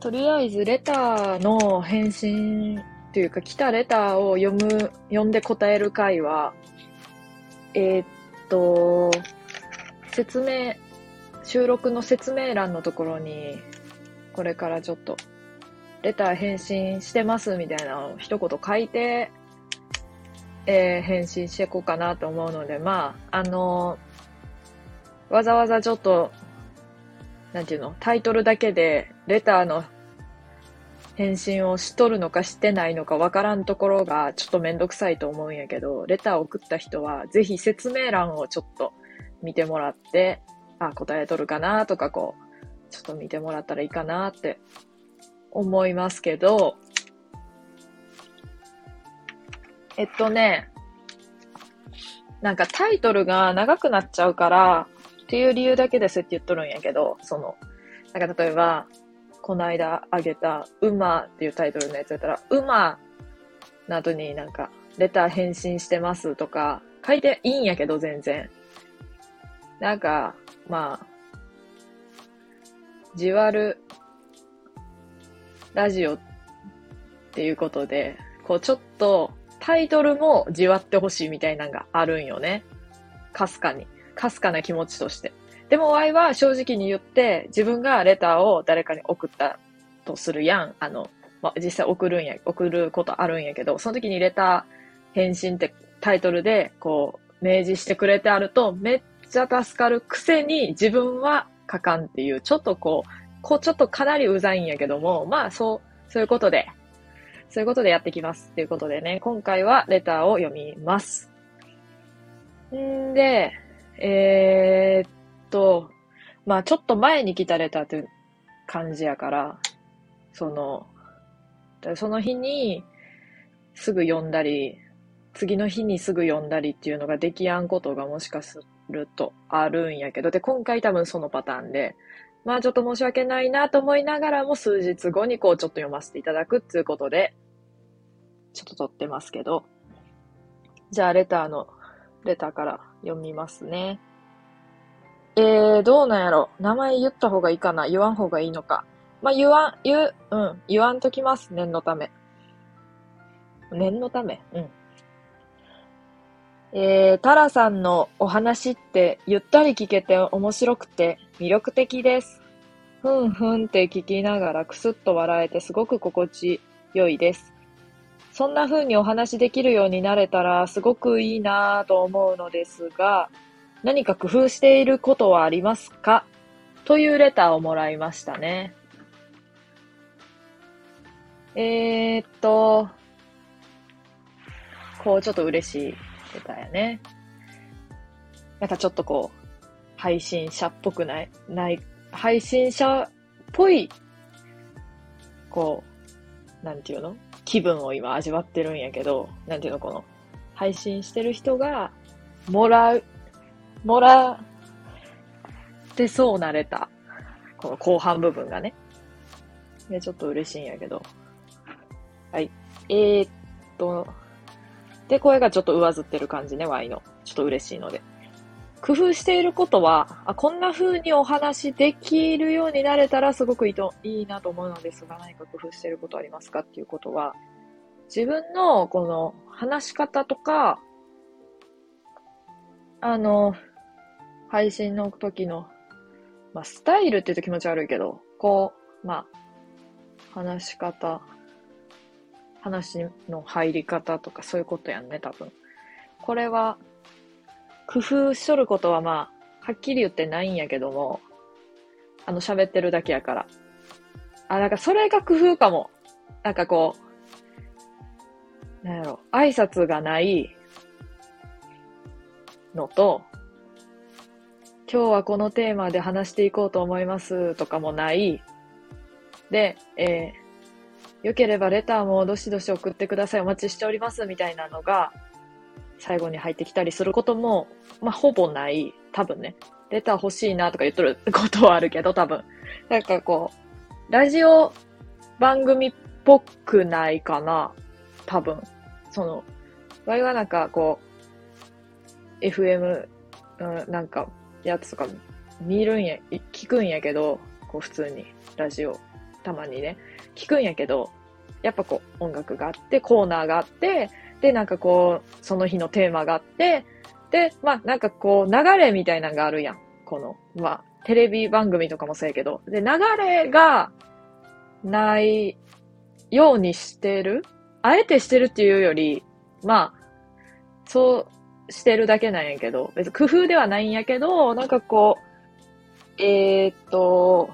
とりあえず、レターの返信というか、来たレターを読む、読んで答える回は、えー、っと、説明、収録の説明欄のところに、これからちょっと、レター返信してますみたいなのを一言書いて、えー、返信していこうかなと思うので、まあ、あのー、わざわざちょっと、なんていうの、タイトルだけで、レターの返信をしとるのかしてないのかわからんところがちょっとめんどくさいと思うんやけど、レターを送った人はぜひ説明欄をちょっと見てもらって、あ、答えとるかなとかこう、ちょっと見てもらったらいいかなって思いますけど、えっとね、なんかタイトルが長くなっちゃうから、っていう理由だけでそうやって言っとるんやけど、その、なんか例えば、この間あげた、馬っていうタイトルのやつやったら、馬などになんか、レター返信してますとか、書いていいんやけど、全然。なんか、まあ、じわるラジオっていうことで、こうちょっとタイトルもじわってほしいみたいなのがあるんよね。かすかに。かすかな気持ちとして。でも、ワイは正直に言って、自分がレターを誰かに送ったとするやん。あの、まあ、実際送るんや、送ることあるんやけど、その時にレター返信ってタイトルで、こう、明示してくれてあると、めっちゃ助かるくせに自分は書かんっていう、ちょっとこう、こう、ちょっとかなりうざいんやけども、まあ、そう、そういうことで、そういうことでやってきます。ということでね、今回はレターを読みます。んで、えー、っと、まあちょっと前に来たレターという感じやから、その、その日にすぐ読んだり、次の日にすぐ読んだりっていうのができやんことがもしかするとあるんやけど、で、今回多分そのパターンで、まあちょっと申し訳ないなと思いながらも数日後にこうちょっと読ませていただくっていうことで、ちょっと撮ってますけど、じゃあレターの、レターから読みますね。えー、どうなんやろ名前言った方がいいかな言わん方がいいのか。まあ、言わん、言う、うん、言わんときます。念のため。念のためうん。えー、タラさんのお話ってゆったり聞けて面白くて魅力的です。ふんふんって聞きながらくすっと笑えてすごく心地よいです。そんな風にお話できるようになれたらすごくいいなぁと思うのですが、何か工夫していることはありますか？というレターをもらいましたね。えー、っと、こうちょっと嬉しいレターやね。なんかちょっとこう、配信者っぽくない、ない、配信者っぽい、こう、なんていうの？気分を今味わってるんやけど、なんていうのこの、配信してる人が、もらう、もらってそうなれた。この後半部分がね。で、ちょっと嬉しいんやけど。はい。えー、っと、で、声がちょっと上ずってる感じね、Y の。ちょっと嬉しいので。工夫していることは、あこんな風にお話できるようになれたらすごくいいといいなと思うのですが、何か工夫していることありますかっていうことは、自分のこの話し方とか、あの、配信の時の、まあ、スタイルって言うと気持ち悪いけど、こう、まあ、話し方、話の入り方とかそういうことやんね、多分。これは、工夫しとることはまあ、はっきり言ってないんやけども、あの、喋ってるだけやから。あ、なんかそれが工夫かも。なんかこう、なんやろ、挨拶がないのと、今日はこのテーマで話していこうと思いますとかもない。で、えー、よければレターもどしどし送ってください。お待ちしておりますみたいなのが、最後に入ってきたりすることも、まあ、ほぼない。多分ね。レター欲しいなとか言っとることはあるけど、多分。なんかこう、ラジオ番組っぽくないかな。多分。その、場合はなんかこう、FM、うん、なんか、やつとか見るんや、聞くんやけど、こう普通に、ラジオ、たまにね、聞くんやけど、やっぱこう音楽があって、コーナーがあって、で、なんかこう、その日のテーマがあって、で、まあなんかこう流れみたいなのがあるやん。この、まあテレビ番組とかもそうやけど。で、流れがないようにしてるあえてしてるっていうより、まあ、そうしてるだけなんやけど、別に工夫ではないんやけど、なんかこう、えー、っと、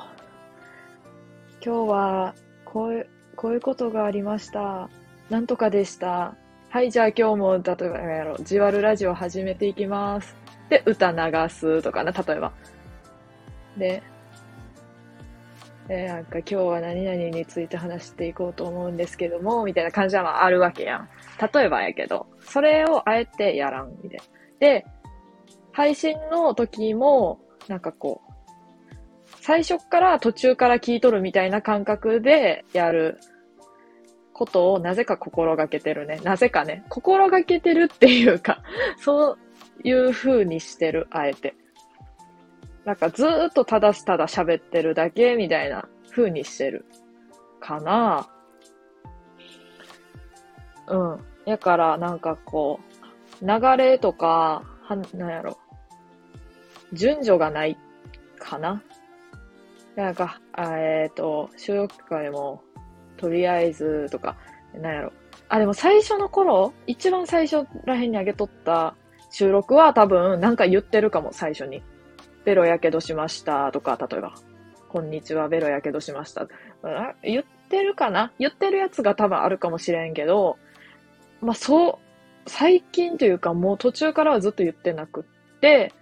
今日はこういう、こういうことがありました。なんとかでした。はい、じゃあ今日も、例えば、やろう、じわるラジオ始めていきます。で、歌流すとかな、例えば。で、えー、なんか今日は何々について話していこうと思うんですけども、みたいな感じはあるわけやん。例えばやけど、それをあえてやらん、みたいな。で、配信の時も、なんかこう、最初から途中から聞いとるみたいな感覚でやることをなぜか心がけてるね。なぜかね。心がけてるっていうか、そういう風にしてる、あえて。なんかずーっとただただ喋ってるだけみたいな風にしてる。かなうん。やからなんかこう、流れとか、は、なんやろ。順序がないかな。なんか、えっ、ー、と、収録会もとりあえずとか、なんやろ。あ、でも最初の頃、一番最初らへんに上げとった収録は多分なんか言ってるかも、最初に。ベロやけどしましたとか、例えば。こんにちは、ベロやけどしました。言ってるかな？言ってるやつが多分あるかもしれんけど、まあそう、最近というかもう途中からはずっと言ってなくって、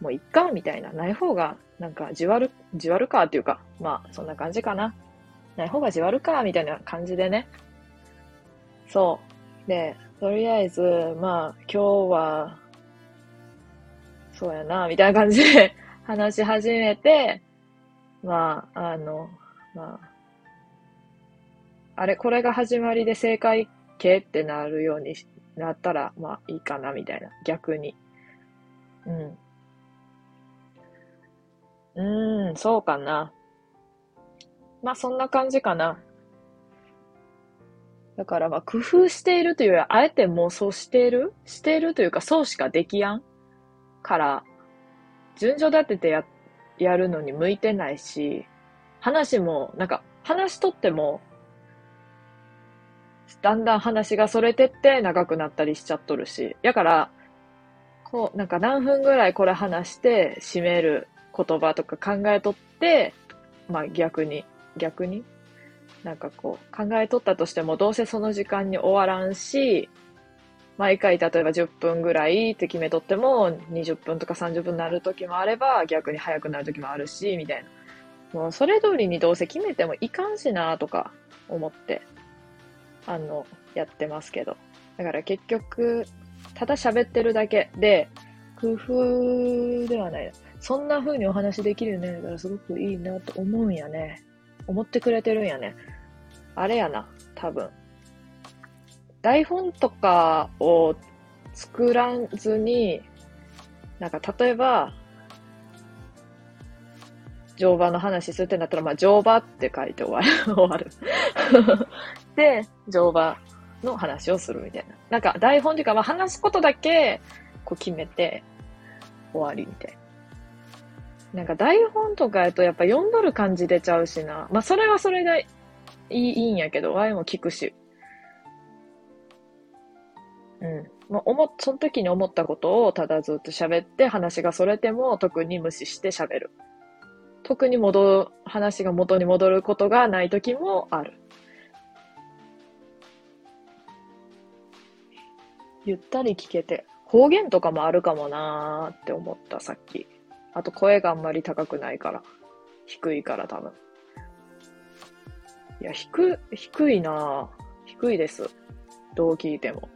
もういっかみたいな、ない方がなんかじわる、じわるかっていうか、まあそんな感じかな。ない方がじわるか、みたいな感じでね。そう。で、とりあえず、まあ、今日は、そうやな、みたいな感じで 話し始めて、まあ、あの、まあ、あれ、これが始まりで正解形ってなるようになったら、まあいいかな、みたいな。逆に。うん。うーん、そうかな。まあそんな感じかな。だからまあ工夫しているというよりはあえて妄想している？しているというかそうしかできやんから、順序立ててや、やるのに向いてないし、話も、なんか話しとっても、だんだん話がそれてって長くなったりしちゃっとるし。やから、こう、なんか何分ぐらいこれ話して締める言葉とか考えとって、まあ逆に逆に？なんかこう考えとったとしてもどうせその時間に終わらんし、毎回例えば10分ぐらいって決めとっても20分とか30分になる時もあれば逆に早くなる時もあるし、みたいな。もうそれ通りにどうせ決めてもいかんしなとか思って、あの、やってますけど。だから結局、ただ喋ってるだけで、工夫ではない。そんな風にお話できるよね。だからすごくいいなと思うんやね。思ってくれてるんやね。あれやな、多分。台本とかを作らずに、なんか例えば、乗馬の話するってなったら、まあ、乗馬って書いて終わる。終わる。で、乗馬の話をするみたいな。なんか台本っていうか、まあ、話すことだけ、こう決めて、終わりみたいな。なんか台本とかやとやっぱ読んどる感じ出ちゃうしな。まあそれはそれでいいいいんやけど、ワイも聞くし。うん。まあ、思、その時に思ったことをただずっと喋って話がそれても特に無視して喋る。特に戻る、話が元に戻ることがない時もある。ゆったり聞けて。方言とかもあるかもなーって思った、さっき。あと声があんまり高くないから。低いから多分。いや、低、低いな低いです。どう聞いても。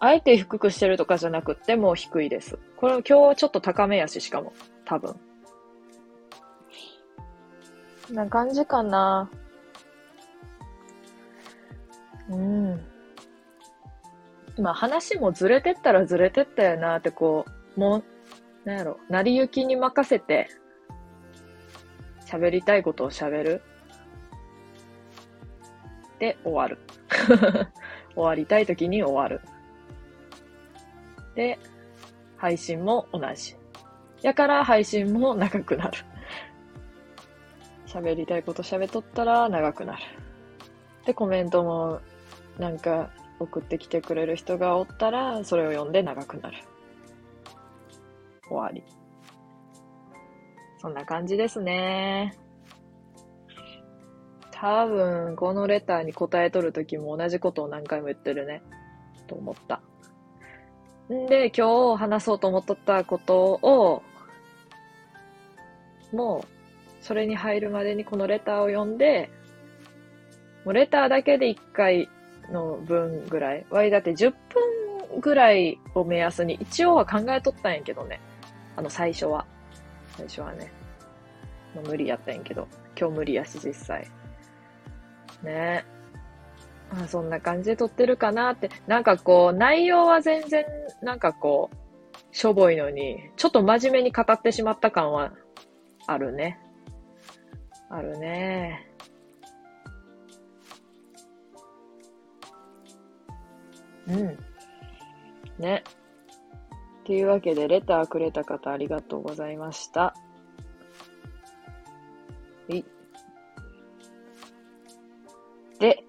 あえて低くしてるとかじゃなくっても低いです。これ今日はちょっと高めやし、しかも。多分。な感じかな。うんまあ話もずれてったらずれてったよなってこう、もう、なんやろ、成り行きに任せて、喋りたいことを喋る。で、終わる。終わりたい時に終わる。で、配信も同じ。やから配信も長くなる。喋りたいこと喋っとったら長くなる。で、コメントもなんか送ってきてくれる人がおったら、それを読んで長くなる。終わり。そんな感じですね。多分、このレターに答えとるときも同じことを何回も言ってるね。と思った。んで、今日話そうと思っとったことを、もう、それに入るまでにこのレターを読んで、もうレターだけで1回の分ぐらい。わいだって10分ぐらいを目安に一応は考えとったんやけどね。あの最初は。最初はね。もう無理やったんやけど。今日無理やし実際。ねあそんな感じで撮ってるかなって。なんかこう、内容は全然、なんかこう、しょぼいのに、ちょっと真面目に語ってしまった感はあるね。あるね。うん。ね。というわけで、レターくれた方ありがとうございました。はい。で、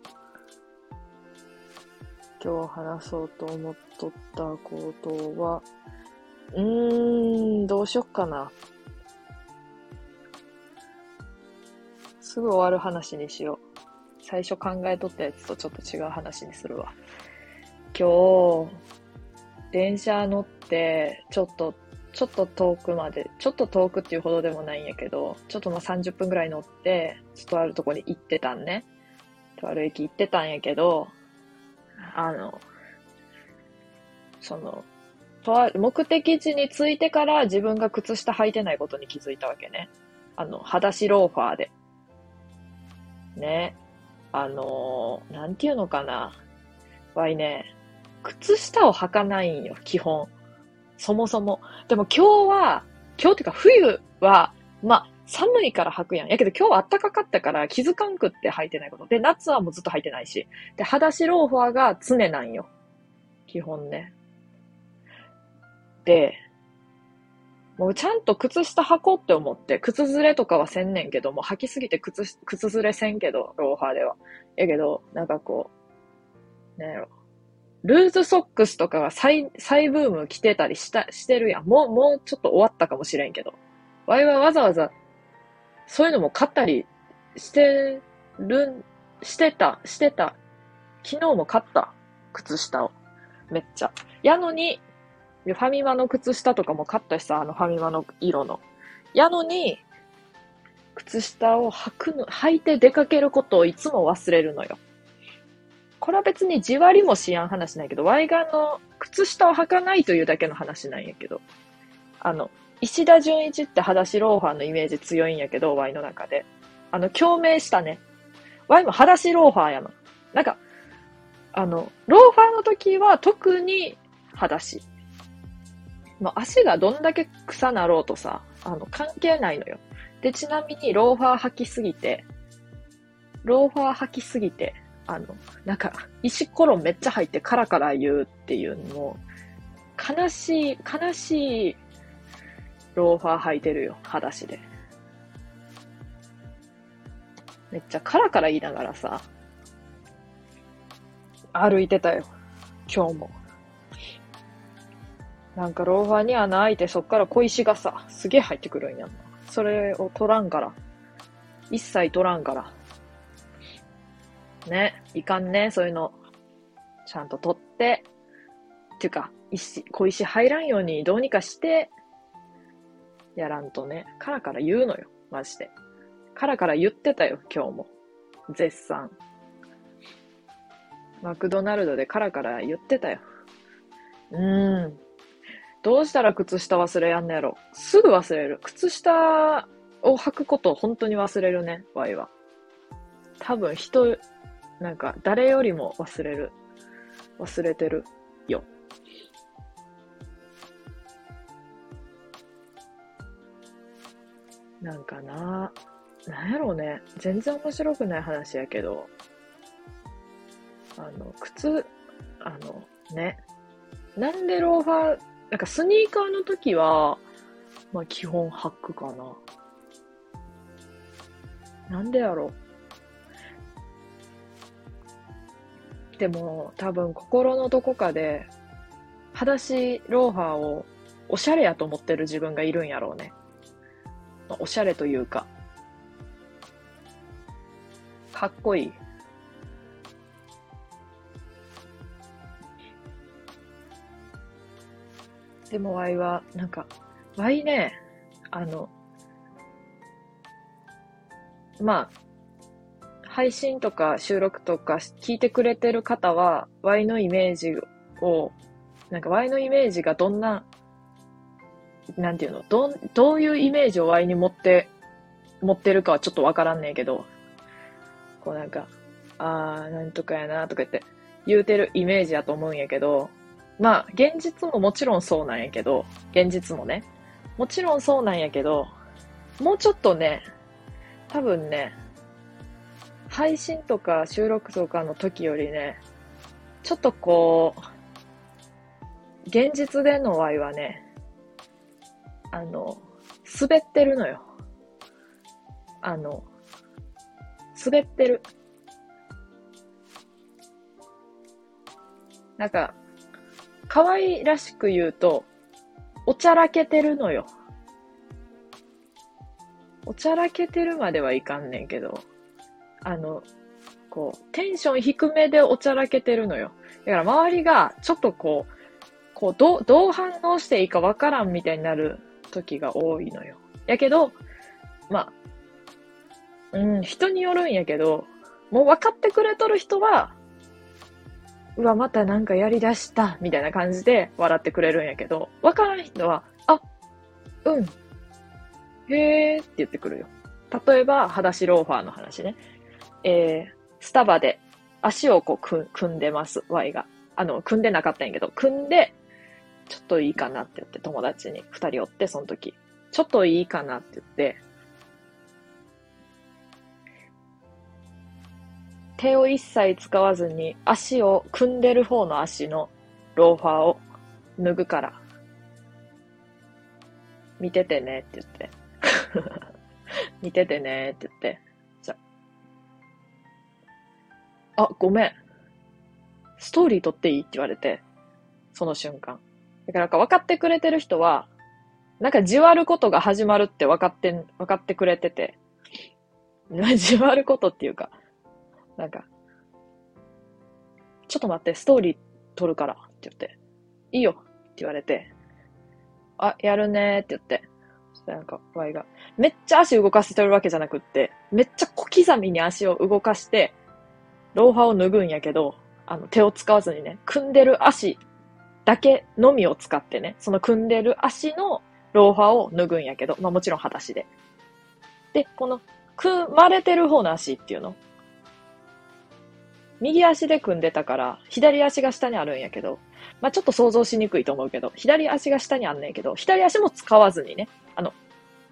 今日話そうと思っとったことは、うーん、どうしよっかな。すぐ終わる話にしよう。最初考えとったやつとちょっと違う話にするわ。今日、電車乗って、ちょっと、ちょっと遠くまで、ちょっと遠くっていうほどでもないんやけど、ちょっとまあ30分ぐらい乗って、ちょっとあるとこに行ってたんね。とある駅行ってたんやけど、あの、その、とある目的地に着いてから自分が靴下履いてないことに気づいたわけね。あの、裸足ローファーで。ね。あのー、なんていうのかな。わいね、靴下を履かないんよ、基本。そもそも。でも今日は、今日っていうか冬は、まあ、寒いから履くやん。やけど今日は暖かかったから気づかんくって履いてないこと。で、夏はもうずっと履いてないし。で、裸足ローファーが常なんよ。基本ね。で、もうちゃんと靴下履こうって思って、靴ずれとかはせんねんけど、も履きすぎて靴、靴ずれせんけど、ローファーでは。やけど、なんかこう、なんやろ。ルーズソックスとかが再、再ブーム来てたりした、してるやん。もう、もうちょっと終わったかもしれんけど。ワイはわざわざ、そういうのも買ったりしてるん、してた、してた。昨日も買った。靴下を。めっちゃ。やのに、ファミマの靴下とかも買ったしさ、あのファミマの色の。やのに、靴下を履くの、履いて出かけることをいつも忘れるのよ。これは別にじわりもしやん話ないけど、ワイガンの靴下を履かないというだけの話なんやけど、あの、石田純一って裸足ローファーのイメージ強いんやけど、ワイの中で。あの、共鳴したね。ワイも裸足ローファーやの。なんか、あの、ローファーの時は特に裸足。もう足がどんだけ草なろうとさ、あの、関係ないのよ。で、ちなみにローファー履きすぎて、ローファー履きすぎて、あの、なんか、石ころめっちゃ入ってカラカラ言うっていうのも、悲しい、悲しいローファー履いてるよ、裸足で。めっちゃカラカラ言いながらさ、歩いてたよ。今日も。なんかローファーに穴開いてそっから小石がさ、すげえ入ってくるんやん。それを取らんから。一切取らんから。ね。いかんね。そういうの。ちゃんと取って。っていうか、石、小石入らんようにどうにかして、やらんとね。カラカラ言うのよ。マジで。カラカラ言ってたよ、今日も。絶賛。マクドナルドでカラカラ言ってたよ。うーん。どうしたら靴下忘れやんのやろ。すぐ忘れる。靴下を履くことを本当に忘れるね、ワイは。多分人、なんか誰よりも忘れる。忘れてる。よ。なんかな、なんやろうね。全然面白くない話やけど、あの、靴、あの、ね。なんでローファー、なんかスニーカーの時は、まあ基本履くかな。なんでやろうでも多分心のどこかで、裸足ローファーをおしゃれやと思ってる自分がいるんやろうね。おしゃれというか、かっこいい。でもワイは、なんか、ワイね、あの、まあ、配信とか収録とか聞いてくれてる方は、ワイのイメージを、なんかワイのイメージがどんな、なんていうの、ど、どういうイメージをワイに持って、持ってるかはちょっとわからんねんけど、こうなんか、あー、なんとかやなとか言って言うてるイメージやと思うんやけど、まあ、現実ももちろんそうなんやけど、現実もね。もちろんそうなんやけど、もうちょっとね、多分ね、配信とか収録とかの時よりね、ちょっとこう、現実での愛はね、あの、滑ってるのよ。あの、滑ってる。なんか、可愛らしく言うと、おちゃらけてるのよ。おちゃらけてるまではいかんねんけど、あの、こう、テンション低めでおちゃらけてるのよ。だから周りがちょっとこう、こう、どう、どう反応していいかわからんみたいになる時が多いのよ。やけど、まあ、うん、人によるんやけど、もう分かってくれとる人は、うわ、またなんかやり出した、みたいな感じで笑ってくれるんやけど、わからん人は、あ、うん、へーって言ってくるよ。例えば、裸足ローファーの話ね。えー、スタバで足をこうく組んでます、Y が。あの、組んでなかったんやけど、組んで、ちょっといいかなって言って、友達に二人おって、その時。ちょっといいかなって言って、手を一切使わずに足を組んでる方の足のローファーを脱ぐから見ててねって言って。見ててねって言って。あ、ごめん。ストーリー撮っていい？って言われて、その瞬間。だからか分かってくれてる人は、なんかじわることが始まるって分かって、分かってくれてて、じわることっていうか、なんか、ちょっと待って、ストーリー撮るからって言って、いいよって言われて、あ、やるねーって言って、なんか、ワイが、めっちゃ足動かせてるわけじゃなくって、めっちゃ小刻みに足を動かして、ローファーを脱ぐんやけど、あの、手を使わずにね、組んでる足だけのみを使ってね、その組んでる足のローファーを脱ぐんやけど、まあもちろん裸足で。で、この、組まれてる方の足っていうの右足で組んでたから、左足が下にあるんやけど、まあ、ちょっと想像しにくいと思うけど、左足が下にあんねんけど、左足も使わずにね、あの、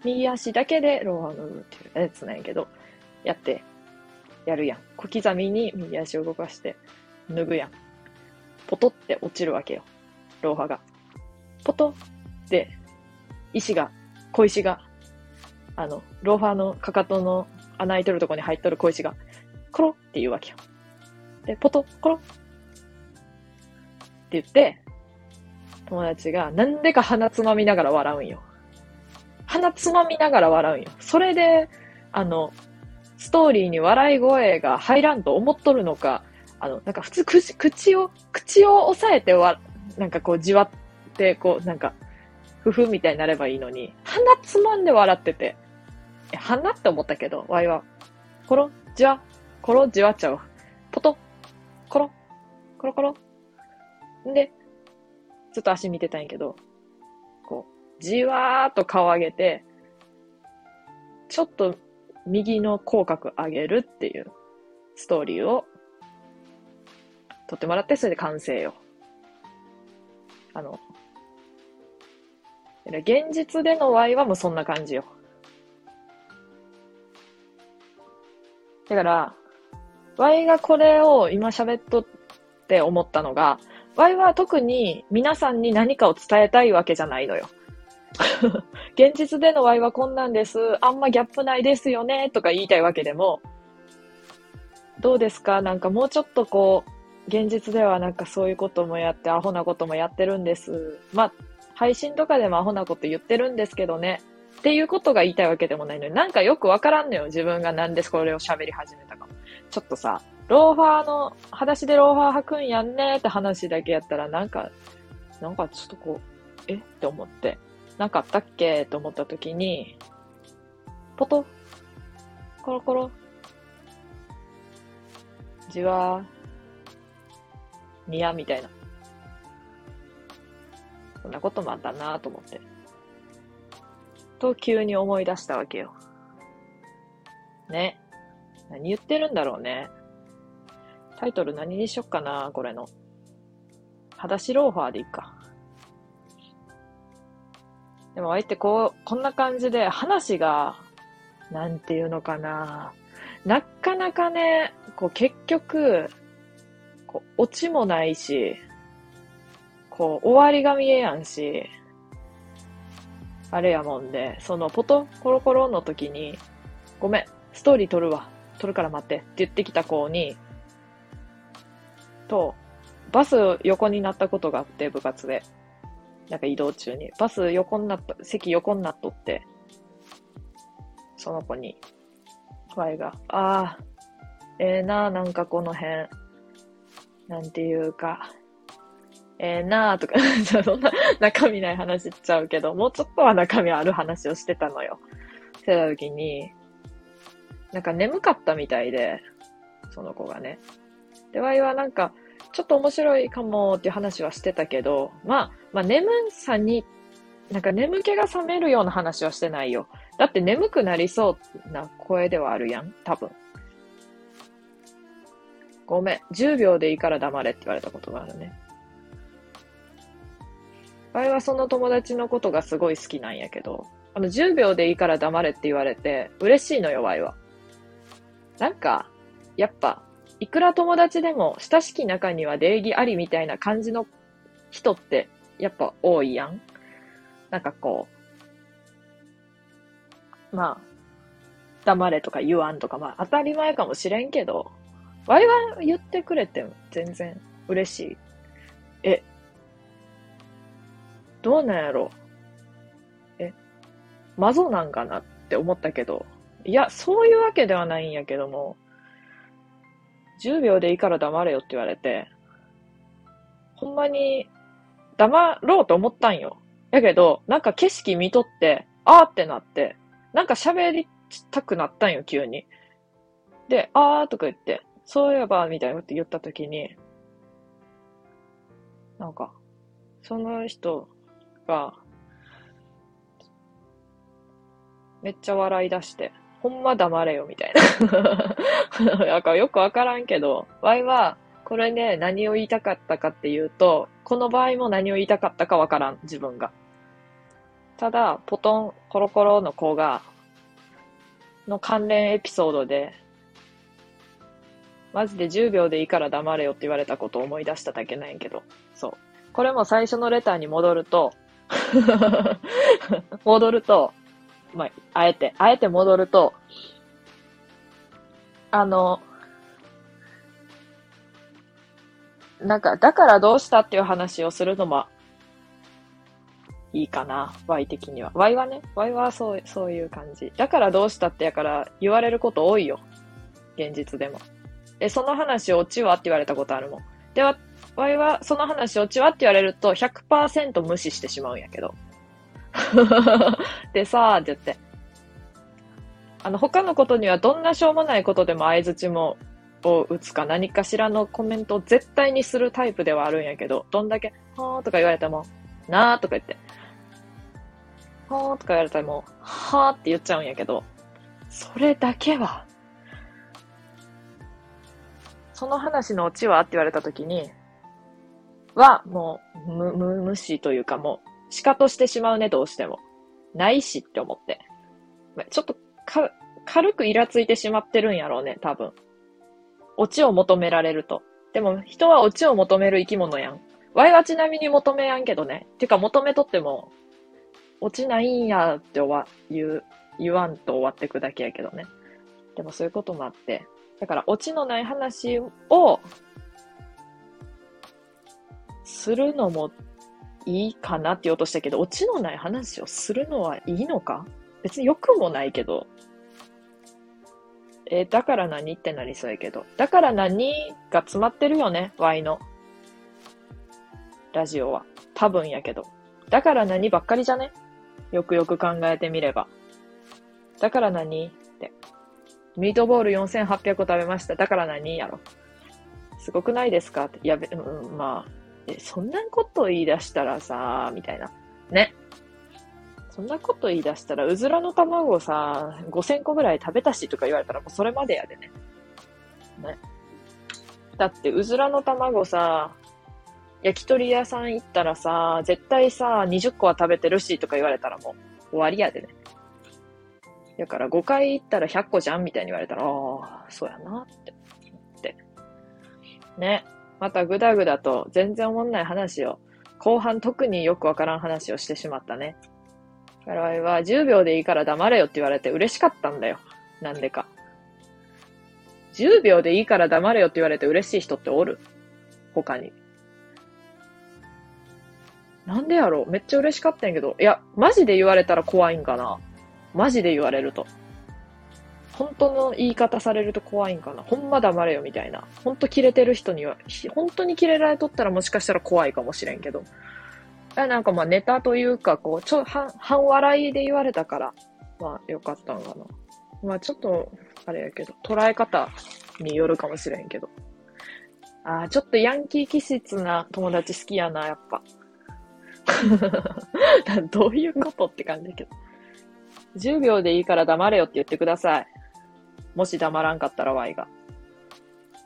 右足だけでローファーを脱ぐっていうやつなんやけど、やって、やるやん。小刻みに右足を動かして、脱ぐやん。ポトって落ちるわけよ。ローファーが。ポトって、石が、小石が、あの、ローファーのかかとの穴開いてるとこに入っとる小石が、コロって言うわけよ。で、ポト、コロって言って、友達がなんでか鼻つまみながら笑うんよ。鼻つまみながら笑うんよ。それで、あの、ストーリーに笑い声が入らんと思っとるのか、あの、なんか普通口、口を、口を押さえてわ、なんかこうじわって、こう、なんか、ふふみたいになればいいのに、鼻つまんで笑ってて、え、鼻って思ったけど、ワイは、コロ、じわ、コロ、じわっちゃう。ポト、コロ、コロコロ。んで、ちょっと足見てたんやけど、こう、じわーっと顔上げて、ちょっと右の口角上げるっていうストーリーを撮ってもらって、それで完成よ。あの、現実での Y はもうそんな感じよ。だから、Y がこれを今喋っとって思ったのが、Y は特に皆さんに何かを伝えたいわけじゃないのよ。現実での Y はこんなんです。あんまギャップないですよね。とか言いたいわけでも、どうですか？なんかもうちょっとこう、現実ではなんかそういうこともやって、アホなこともやってるんです。まあ、配信とかでもアホなこと言ってるんですけどね。っていうことが言いたいわけでもないのに、なんかよくわからんのよ。自分がなんでこれを喋り始めたかも。ちょっとさ、ローファーの、裸足でローファー履くんやんねって話だけやったら、なんか、なんかちょっとこう、え？って思って、なかったっけと思った時に、ポトコロコロじわー、にやみたいな。そんなこともあったなと思って。と急に思い出したわけよ。ね。何言ってるんだろうね。タイトル何にしよっかな、これの。裸足ローファーでいいか。でも、あえてこう、こんな感じで話が、なんていうのかな。なかなかね、こう結局、こう、オチもないし、こう、終わりが見えやんし、あれやもんで、その、ポトコロコロの時に、ごめん、ストーリー撮るわ。撮るから待ってって言ってきた子に、と、バス横になったことがあって、部活で。なんか移動中に。バス横になった、席横になっとって、その子に、ワイが、ああ、ええー、なあ、なんかこの辺、なんていうか、ええー、なあとか。そんな中身ない話しちゃうけど、もうちょっとは中身ある話をしてたのよ。してた時に、なんか眠かったみたいで、その子がね。で、ワイはなんか、ちょっと面白いかもっていう話はしてたけど、まあ、まあ眠さに、なんか眠気が覚めるような話はしてないよ。だって眠くなりそうな声ではあるやん、多分。ごめん。10秒でいいから黙れって言われたことがあるね。場合はその友達のことがすごい好きなんやけど、あの10秒でいいから黙れって言われて嬉しいのよ、ワイは。なんか、やっぱ、いくら友達でも親しき中には礼儀ありみたいな感じの人ってやっぱ多いやん。なんかこう、まあ、黙れとか言わんとか、まあ当たり前かもしれんけど、ワイワイ言ってくれても全然嬉しい。え、どうなんやろ？え、マゾなんかな？って思ったけど、いや、そういうわけではないんやけども、10秒でいいから黙れよって言われて、ほんまに黙ろうと思ったんよ。やけど、なんか景色見とって、あーってなって、なんか喋りたくなったんよ、急に。で、あーとか言って、そういえば、みたいなこと言ったときに、なんか、その人が、めっちゃ笑い出して、ほんま黙れよ、みたいな。なんかよくわからんけど、ワイは、これね、何を言いたかったかっていうと、この場合も何を言いたかったかわからん、自分が。ただ、ポトン、コロコロの子が、の関連エピソードで、マジで10秒でいいから黙れよって言われたことを思い出しただけなんやけど、そう。これも最初のレターに戻ると、戻ると、まあ、あえて、あえて戻ると、あの、なんか、だからどうしたっていう話をするのも、いいかな、Y 的には。Y はね、Y はそう、そういう感じ。だからどうしたってやから言われること多いよ。現実でも。で、その話をオチはって言われたことあるもん。では、Y はその話オチはって言われると100%無視してしまうんやけど。でさーって言って。あの、他のことにはどんなしょうもないことでも相づちも、を打つか何かしらのコメントを絶対にするタイプではあるんやけど、どんだけ、はーとか言われても、なーとか言って、はーとか言われたらもう、はーって言っちゃうんやけど、それだけは、その話のオチはって言われたときに、は、もう、む、む、無視というかもう、仕方してしまうね、どうしても。ないしって思って。ちょっと、か、軽くイラついてしまってるんやろうね、多分。オチを求められると。でも、人はオチを求める生き物やん。ワイはちなみに求めやんけどね。てか、求めとっても、オチないんやって終わ、言う、言わんと終わってくだけやけどね。でもそういうこともあって。だから、オチのない話を、するのもいいかなって言おうとしたけど、オチのない話をするのはいいのか？別に良くもないけど、えー、だから何ってなりそうやけど。だから何が詰まってるよね、Y の。ラジオは。多分やけど。だから何ばっかりじゃね？よくよく考えてみれば。だから何って。ミートボール4800個食べました。だから何やろ？すごくないですか？って。いや、うん、まあ、え、そんなこと言い出したらさ、みたいな。ね。そんなこと言い出したら、うずらの卵さ、5000個ぐらい食べたしとか言われたらもうそれまでやでね。ね。だって、うずらの卵さ、焼き鳥屋さん行ったらさ、絶対さ、20個は食べてるしとか言われたらもう終わりやでね。だから5回行ったら100個じゃんみたいに言われたら、ああ、そうやなって。ね。またぐだぐだと全然思んない話を、後半特によくわからん話をしてしまったね。我々は10秒でいいから黙れよって言われて嬉しかったんだよ。なんでか。10秒でいいから黙れよって言われて嬉しい人っておる？他に。なんでやろう？めっちゃ嬉しかったんやけど。いや、マジで言われたら怖いんかなマジで言われると。本当の言い方されると怖いんかなほんま黙れよみたいな。本当キレてる人には、本当にキレられとったらもしかしたら怖いかもしれんけど。なんかまあネタというか、こう、ちょ、半、半笑いで言われたから、まあよかったんかな。まあちょっと、あれやけど、捉え方によるかもしれんけど。ああ、ちょっとヤンキー気質な友達好きやな、やっぱ。どういうことって感じだけど。10秒でいいから黙れよって言ってください。もし黙らんかったら Y が。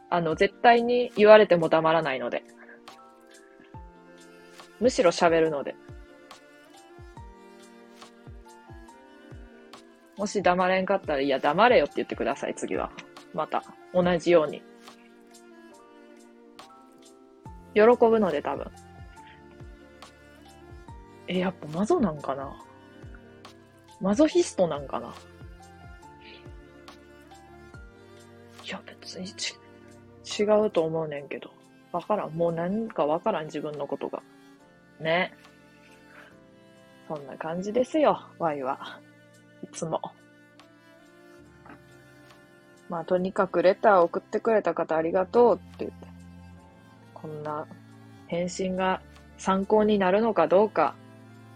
あの、絶対に言われても黙らないので。むしろ喋るので。もし黙れんかったら、いや、黙れよって言ってください、次は。また。同じように。喜ぶので、多分。え、やっぱマゾなんかな？マゾヒストなんかな？いや、別に違うと思うねんけど。わからん。もう何かわからん、自分のことが。ね。そんな感じですよ、ワイは。いつも。まあ、とにかくレター送ってくれた方ありがとうって言って。こんな返信が参考になるのかどうか、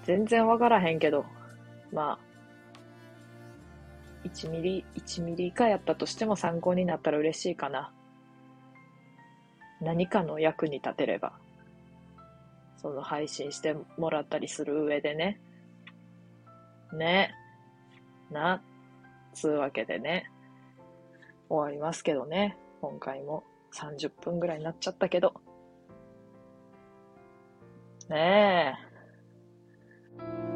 全然わからへんけど、まあ、1ミリ、1ミリ以下やったとしても参考になったら嬉しいかな。何かの役に立てれば。その配信してもらったりする上でね。ね。な。つうわけでね。終わりますけどね。今回も30分ぐらいになっちゃったけど。ねえ。